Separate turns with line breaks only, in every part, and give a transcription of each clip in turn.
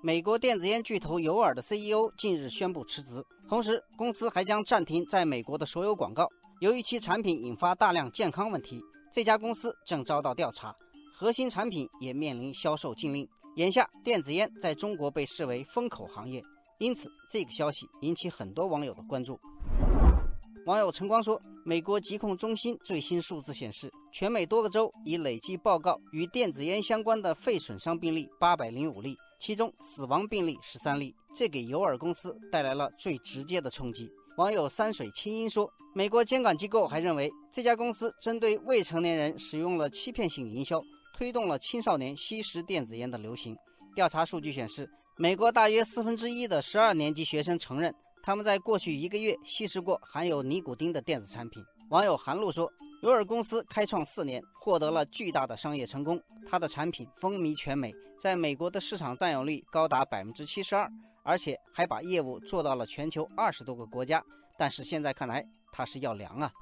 美国电子烟巨头尤尔的 CEO 近日宣布辞职，同时公司还将暂停在美国的所有广告。由于其产品引发大量健康问题，这家公司正遭到调查，核心产品也面临销售禁令。眼下，电子烟在中国被视为风口行业，因此这个消息引起很多网友的关注。网友晨光说，美国疾控中心最新数字显示，全美多个州已累计报告与电子烟相关的肺损伤病例八百零五例，其中死亡病例十三例，这给尤尔公司带来了最直接的冲击。网友山水清音说，美国监管机构还认为，这家公司针对未成年人使用了欺骗性营销，推动了青少年吸食电子烟的流行。调查数据显示，美国大约四分之一的十二年级学生承认。他们在过去一个月吸食过含有尼古丁的电子产品。网友韩露说：“尤尔公司开创四年，获得了巨大的商业成功，它的产品风靡全美，在美国的市场占有率高达百分之七十二，而且还把业务做到了全球二十多个国家。但是现在看来，它是要凉啊！”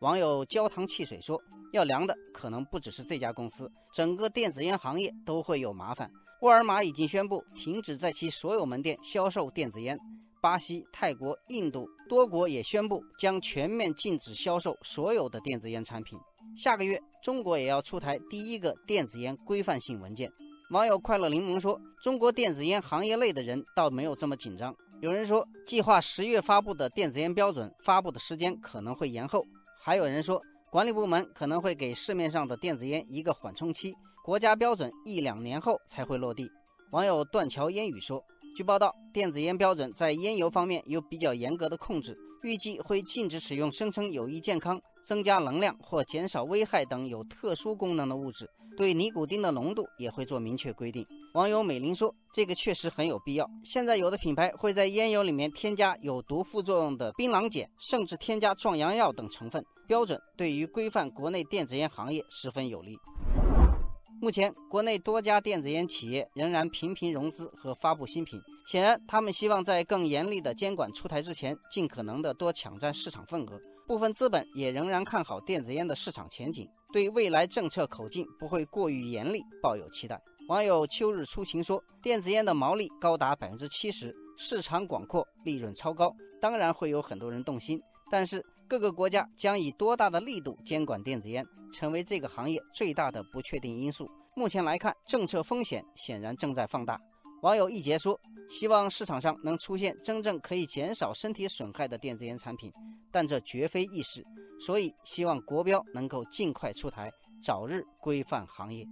网友焦糖汽水说：“要凉的可能不只是这家公司，整个电子烟行业都会有麻烦。沃尔玛已经宣布停止在其所有门店销售电子烟。”巴西、泰国、印度多国也宣布将全面禁止销售所有的电子烟产品。下个月，中国也要出台第一个电子烟规范性文件。网友快乐柠檬说：“中国电子烟行业内的人倒没有这么紧张。有人说，计划十月发布的电子烟标准发布的时间可能会延后；还有人说，管理部门可能会给市面上的电子烟一个缓冲期，国家标准一两年后才会落地。”网友断桥烟雨说。据报道，电子烟标准在烟油方面有比较严格的控制，预计会禁止使用声称有益健康、增加能量或减少危害等有特殊功能的物质。对尼古丁的浓度也会做明确规定。网友美玲说：“这个确实很有必要。现在有的品牌会在烟油里面添加有毒副作用的槟榔碱，甚至添加壮阳药等成分。标准对于规范国内电子烟行业十分有利。”目前，国内多家电子烟企业仍然频频融资和发布新品，显然他们希望在更严厉的监管出台之前，尽可能的多抢占市场份额。部分资本也仍然看好电子烟的市场前景，对未来政策口径不会过于严厉抱有期待。网友秋日初晴说：“电子烟的毛利高达百分之七十，市场广阔，利润超高，当然会有很多人动心。”但是各个国家将以多大的力度监管电子烟，成为这个行业最大的不确定因素。目前来看，政策风险显然正在放大。网友一杰说：“希望市场上能出现真正可以减少身体损害的电子烟产品，但这绝非易事。所以希望国标能够尽快出台，早日规范行业。”